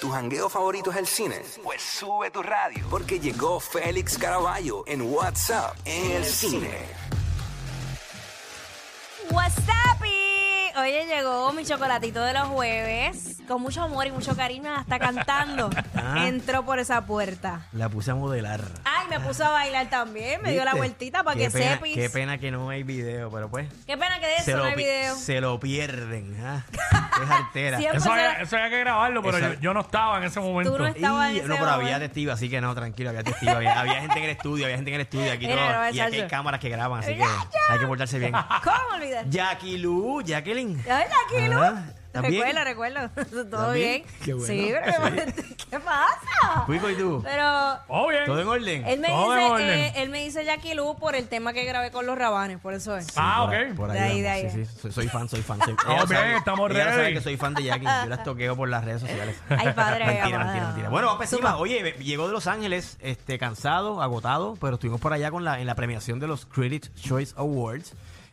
¿Tu jangueo favorito es el cine? Pues sube tu radio. Porque llegó Félix Caraballo en WhatsApp en el cine. What's up? y? Oye, llegó mi chocolatito de los jueves. Con mucho amor y mucho cariño, hasta cantando. Ah. Entró por esa puerta. La puse a modelar. Ay, me puso a bailar también. Me dio la ¿Viste? vueltita para Qué que pena- sepis. Qué pena que no hay video, pero pues. Qué pena que de eso no hay pi- video. se lo pierden. ¿ah? Es artera. Siempre- Eso había, era- eso había que grabarlo, pero yo, yo no estaba en ese momento. Tú no estabas en Y- ese no, pero había momento. testigo, así que no, tranquilo, había testigo. Había, había gente en el estudio, había gente en el estudio. Aquí Mira, todo, no, y aquí hay Chacho. cámaras que graban, así que hay que portarse bien. ¿Cómo olvidar? Jackie Lu, Jacqueline. Ay, aquí, Lu. Ah, ¿estás bien? Recuerdo, recuerdo. ¿Todo ¿Estás bien? Qué bueno. Sí, pero ¿qué pasa? Cuico, ¿y tú? Pero Oh, bien. ¿Todo en orden? él me, Todo en dice, orden. eh, él me dice Jackie Lu por el tema que grabé con los rabanes, por eso es. Ah, por ok. Por ahí, De ahí, de ahí. Sí, sí, soy, soy fan, soy fan. Soy, Estamos ella bien, sabe- estamos sabe ready. que soy fan de Jackie. Yo las toqueo por las redes sociales. Ay, padre, mentira, mentira, mentira. Bueno, vamos para encima. Oye, llegó de Los Ángeles, este, cansado, agotado, pero estuvimos por allá con la, en la premiación de los Critics Choice Awards.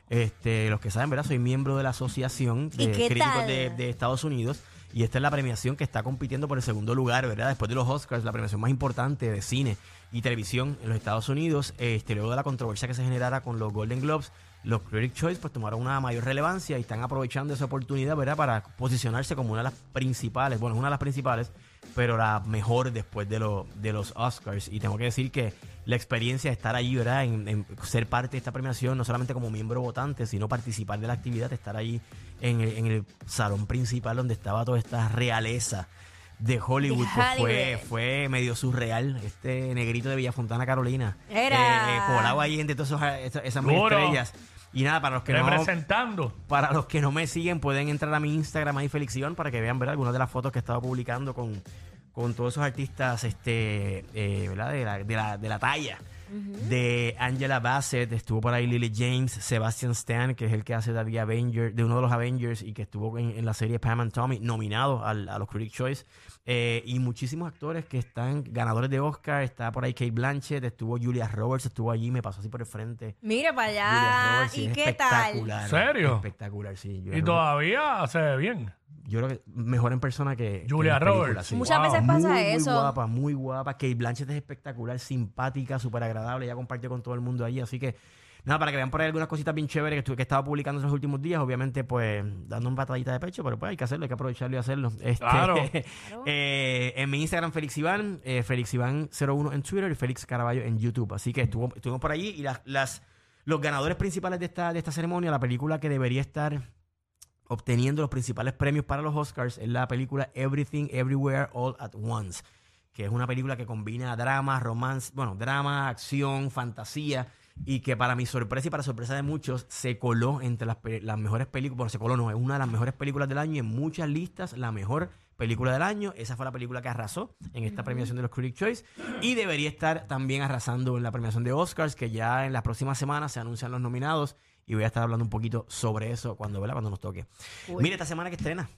Este, los que saben, ¿verdad? Soy miembro de la Asociación ¿Y de Críticos de Estados Unidos. Y esta es la premiación que está compitiendo por el segundo lugar, ¿verdad? Después de los Oscars, la premiación más importante de cine y televisión en los Estados Unidos. Este, luego de la controversia que se generara con los Golden Globes, los Critic Choice pues tomaron una mayor relevancia y están aprovechando esa oportunidad, ¿verdad? Para posicionarse como una de las principales, bueno, una de las principales, pero la mejor después de, lo- de los Oscars. Y tengo que decir que la experiencia de estar allí, ¿verdad? En, en ser parte de esta premiación, no solamente como miembro votante, sino participar de la actividad, estar allí en el, en el salón principal donde estaba toda esta realeza de Hollywood, De pues fue, Hollywood. fue medio surreal. Este negrito de Villafontana, Carolina. Era. Eh, eh, colado ahí entre todas esos- esas, esas mil Duro. estrellas. Y nada, para los que no Representando. para los que no me siguen, pueden entrar a mi Instagram ahí, Felix Iván, para que vean ¿verdad? algunas de las fotos que he estado publicando con, con todos esos artistas este, eh, ¿verdad? De, la, de, la, de la talla. De Angela Bassett, estuvo por ahí Lily James, Sebastian Stan, que es el que hace de, Avenger, de uno de los Avengers y que estuvo en, en la serie Pam and Tommy, nominado al- a los Critic Choice. Eh, y muchísimos actores que están ganadores de Oscar. Está por ahí Kate Blanchett, estuvo Julia Roberts, estuvo allí, me pasó así por el frente. Mire para allá. Roberts, ¿Y es qué tal? espectacular. ¿Serio? Espectacular, sí. Julia Y Roberts. todavía se ve bien. Yo creo que mejor en persona que. que Julia en película, Roberts. sí. Muchas Wow. veces pasa muy, eso. Muy guapa, muy guapa. Kate Blanchett es espectacular, simpática, súper agradable. Ella compartió con todo el mundo allí. Así que, nada, para que vean por ahí algunas cositas bien chéveres que, estuve, que estaba publicando en los últimos días. Obviamente, pues, dando un patadita de pecho, pero pues hay que hacerlo, hay que aprovecharlo y hacerlo. Este, Claro. eh, en mi Instagram, Félix Iván, eh, Félix Iván01 en Twitter y Félix Caraballo en YouTube. Así que estuvo, estuvimos por allí y las, las, los ganadores principales de esta, de esta ceremonia, la película que debería estar obteniendo los principales premios para los Oscars es la película Everything Everywhere All at Once, que es una película que combina drama, romance, bueno, drama, acción, fantasía y que para mi sorpresa y para sorpresa de muchos se coló entre las, mejores películas, bueno, se coló no, es una de las mejores películas del año y en muchas listas la mejor película del año, esa fue la película que arrasó en esta premiación de los Critic Choice y debería estar también arrasando en la premiación de Oscars, que ya en las próximas semanas se anuncian los nominados y voy a estar hablando un poquito sobre eso cuando, ¿verdad? cuando nos toque. Uy. Mire, esta semana que estrena,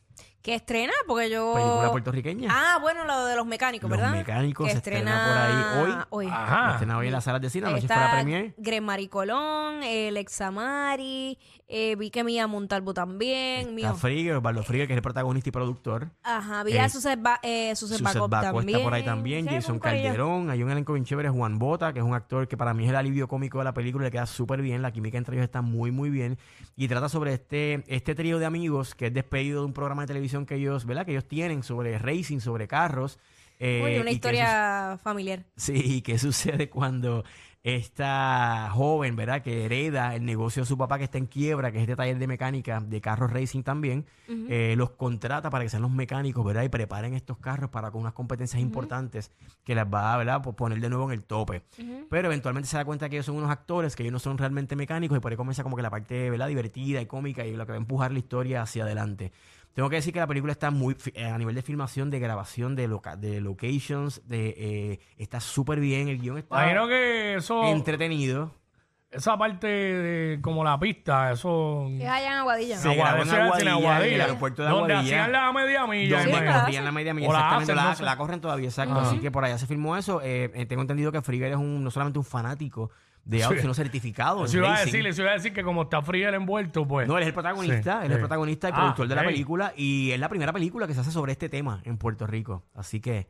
¿Qué estrena? Porque yo. película puertorriqueña. Ah, bueno, lo de los mecánicos, Los ¿verdad? mecánicos que se estrena por ahí hoy. Ajá. Estrena hoy en las salas de cine, anoche fue la premier. Gremari Colón, el Examari, eh, vi que Mía Montalvo también. Está. Frigger, Osvaldo Frigger, que es el protagonista y productor. Ajá, vi a Eh, Suset, ba eh, Suset Suset Bacop también. está por ahí también. Sí, Jason. Calderón. Hay un elenco bien chévere. Juan Bota, que es un actor que para mí es el alivio cómico de la película. Le queda súper bien. La química entre ellos está muy, muy bien. Y trata sobre este, este trío de amigos que es despedido de un programa de televisión que ellos, ¿verdad? Que ellos tienen sobre racing, sobre carros. eh, Uy, una historia familiar. Sí, ¿qué sucede cuando esta joven, ¿verdad? Que hereda el negocio de su papá que está en quiebra, que es este taller de mecánica de carros racing también, eh, los contrata para que sean los mecánicos, ¿verdad? Y preparen estos carros para con unas competencias importantes que las va, ¿verdad? Por poner de nuevo en el tope. Pero eventualmente se da cuenta que ellos son unos actores, que ellos no son realmente mecánicos y por ahí comienza como que la parte, ¿verdad? Divertida y cómica y lo que va a empujar la historia hacia adelante. Tengo que decir que la película está muy, eh, a nivel de filmación, de grabación, de, loca- de locations, de, eh, está súper bien, el guion está Imagino que eso. entretenido. esa parte de como la pista, eso. Es allá en Aguadilla. Se grabó en era en Aguadilla, en el aeropuerto de Donde Aguadilla. hacían la media milla. Donde Sí, hermano. la corrían la media milla, O la exactamente, hacen, la, no sé. la corren todavía, exacto. Así que por allá se filmó eso. Eh, eh, tengo entendido que Frigger es un, no solamente un fanático de autos, Sí. sino certificado. en Eso iba a racing. decir, eso iba a decir que como está fría el envuelto, pues. No, él es el protagonista, Sí, él es el protagonista y Ah, productor de la ok. película y es la primera película que se hace sobre este tema en Puerto Rico. Así que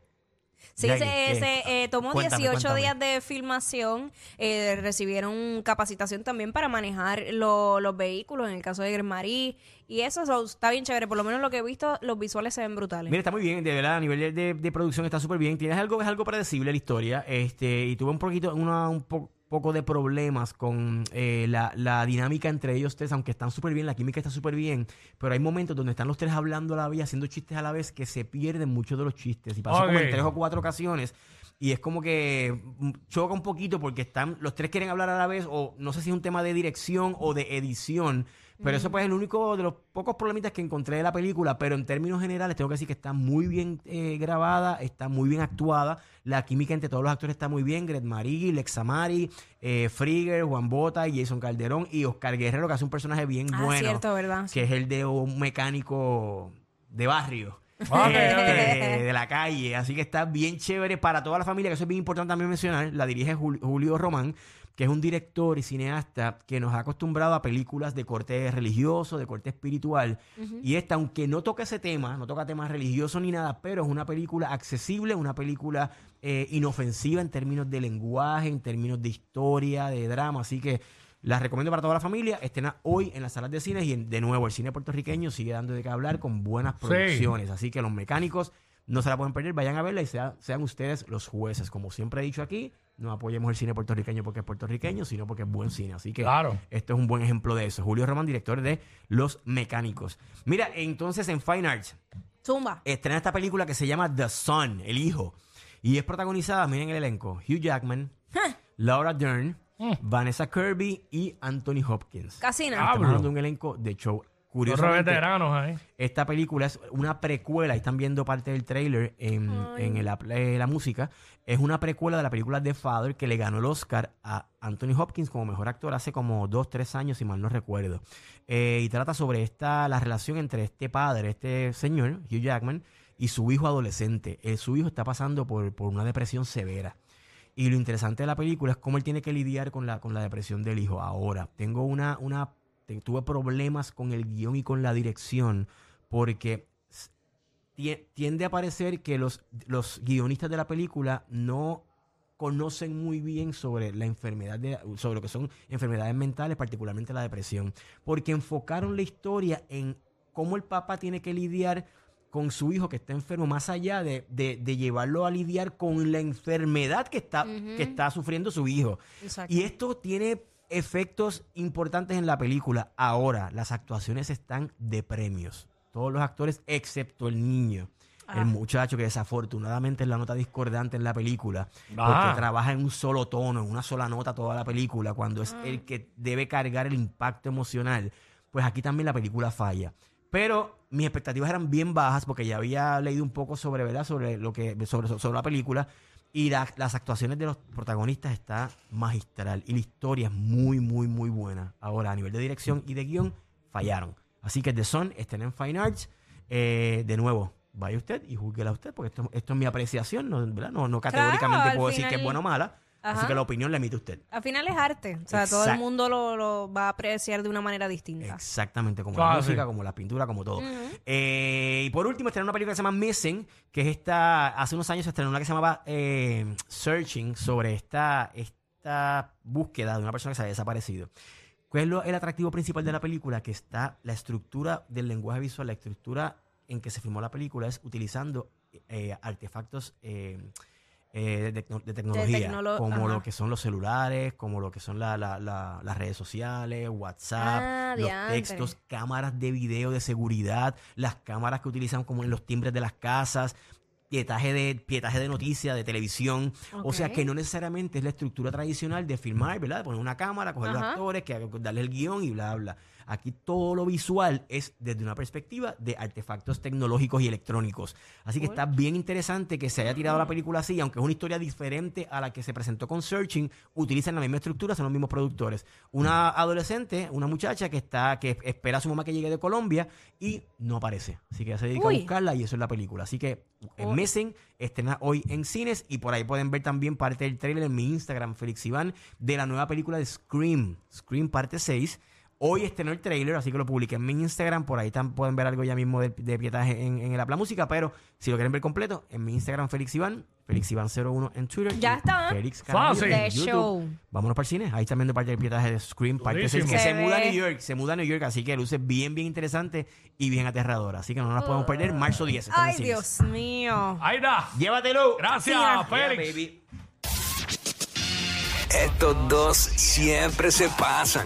Sí, Jackie, se, ¿qué? se, eh, tomó Cuéntame, 18 cuéntame. días de filmación. eh, recibieron capacitación también para manejar lo- los vehículos, en el caso de Gremarí. Y eso so, está bien chévere. Por lo menos lo que he visto, los visuales se ven brutales. Mira, está muy bien, de verdad, a nivel de, de- de producción está súper bien. Tienes algo, es algo predecible la historia. Este, y tuve un poquito, una- un po- poco de problemas con eh, la, la dinámica entre ellos tres, aunque están súper bien, la química está súper bien, pero hay momentos donde están los tres hablando a la vez, haciendo chistes a la vez, que se pierden muchos de los chistes. Y pasó como en tres o cuatro ocasiones. Y es como que mm, choca un poquito porque están, los tres quieren hablar a la vez, o no sé si es un tema de dirección o de edición. Pero eso pues es el único de los pocos problemitas que encontré de la película, pero en términos generales tengo que decir que está muy bien eh, grabada, está muy bien actuada, la química entre todos los actores está muy bien, Gret Marie, Lex Amari, eh, Frigger, Juan Bota y Jason Calderón y Oscar Guerrero que hace un personaje bien ah, bueno, cierto, ¿verdad? que es el de un mecánico de barrio. Este, de la calle, así que está bien chévere para toda la familia, que eso es bien importante también mencionar. La dirige Jul- Julio Román, que es un director y cineasta que nos ha acostumbrado a películas de corte religioso, de corte espiritual. Y esta, aunque no toca ese tema, no toca temas religiosos ni nada, pero es una película accesible, una película eh, inofensiva en términos de lenguaje, en términos de historia, de drama. Así que la recomiendo para toda la familia. Estrena hoy en las salas de cines y en- de nuevo el cine puertorriqueño sigue dando de qué hablar con buenas Sí. producciones. Así que los mecánicos no se la pueden perder, vayan a verla y sea- sean ustedes los jueces. Como siempre he dicho aquí, no apoyemos el cine puertorriqueño porque es puertorriqueño, sino porque es buen cine. Así que Claro. esto es un buen ejemplo de eso. Julio Román, director de Los Mecánicos. Mira, entonces en Fine Arts Zumba. estrena esta película que se llama The Son, El Hijo. Y es protagonizada, miren el elenco, Hugh Jackman, Laura Dern, Vanessa Kirby y Anthony Hopkins. Casi nada. Estamos hablando de un elenco de show. Curiosamente, veteranos ahí. esta película es una precuela, ahí están viendo parte del trailer en, en el eh, la música. Es una precuela de la película The Father que le ganó el Oscar a Anthony Hopkins como mejor actor hace como dos, tres años, si mal no recuerdo. Eh, y trata sobre esta, la relación entre este padre, este señor, Hugh Jackman, y su hijo adolescente. Eh, su hijo está pasando por, por una depresión severa. Y lo interesante de la película es cómo él tiene que lidiar con la, con la depresión del hijo. Ahora, tengo una, una, tuve problemas con el guion y con la dirección porque tiende a parecer que los, los guionistas de la película no conocen muy bien sobre la enfermedad de, sobre lo que son enfermedades mentales, particularmente la depresión, porque enfocaron la historia en cómo el papá tiene que lidiar con su hijo que está enfermo, más allá de, de- de llevarlo a lidiar con la enfermedad que está, que está sufriendo su hijo. Exacto. Y esto tiene efectos importantes en la película. Ahora, las actuaciones están de premios. Todos los actores, excepto el niño. Ah. El muchacho que desafortunadamente es la nota discordante en la película, Ah. porque trabaja en un solo tono, en una sola nota toda la película, cuando Ah. es el que debe cargar el impacto emocional, pues aquí también la película falla. Pero mis expectativas eran bien bajas porque ya había leído un poco sobre, ¿verdad? Sobre lo que sobre, sobre la película y la- las actuaciones de los protagonistas está magistral y la historia es muy muy muy buena. Ahora a nivel de dirección y de guion fallaron. Así que The Son estén en Fine Arts. Eh, de nuevo, vaya usted y júzguela usted porque esto, esto es mi apreciación, no, ¿verdad? no, no categóricamente puedo decir que es buena o mala. Así Ajá. que la opinión la emite usted. Al final es arte. O sea, todo el mundo lo, lo va a apreciar de una manera distinta. Exactamente, como Ah, la música, sí. como la pintura, como todo. Eh, y por último, estrenó una película que se llama Missing, que es esta, hace unos años se estrenó una que se llamaba eh, Searching, sobre esta, esta búsqueda de una persona que se había desaparecido. ¿Cuál es lo- el atractivo principal de la película? Que está la estructura del lenguaje visual, la estructura en que se filmó la película es utilizando eh, artefactos eh, de, de tecnología, tecnolo- como ajá. lo que son los celulares, como lo que son la- la- la- las redes sociales, WhatsApp, Ah, los diantre. textos, cámaras de video de seguridad, las cámaras que utilizan como en los timbres de las casas, pietaje de, pietaje de noticias, de televisión. O sea que no necesariamente es la estructura tradicional de filmar, ¿verdad? De poner una cámara, coger los actores, que darle el guion y bla, bla. Aquí todo lo visual es desde una perspectiva de artefactos tecnológicos y electrónicos. Así que está bien interesante que se haya tirado la película así, aunque es una historia diferente a la que se presentó con Searching, utilizan la misma estructura, son los mismos productores. Una adolescente, una muchacha que está, que espera a su mamá que llegue de Colombia y no aparece. Así que ella se dedica Uy. a buscarla y eso es la película. Así que eh, Missing estrena hoy en cines y por ahí pueden ver también parte del trailer en mi Instagram, Félix Iván, de la nueva película de Scream, Scream parte 6. Hoy estrenó el trailer, así que lo publiqué en mi Instagram. Por ahí tam- pueden ver algo ya mismo de, de pietaje en, en el Habla Música. Pero si lo quieren ver completo, en mi Instagram, Félix Iván, Félix Iván01 en Twitter. Ya está. Félix Fácil. show. Vámonos para el cine. Ahí también de parte del pietaje de Scream, parte 6, que se, Se muda a. New York. Se muda a New York, así que luce bien, bien interesante y bien aterradora. Así que no nos podemos perder. Marzo 10. está en Ay, cines. Dios mío. Ahí está. Llévatelo. Gracias, Yeah, Félix. baby. Estos dos siempre se pasan.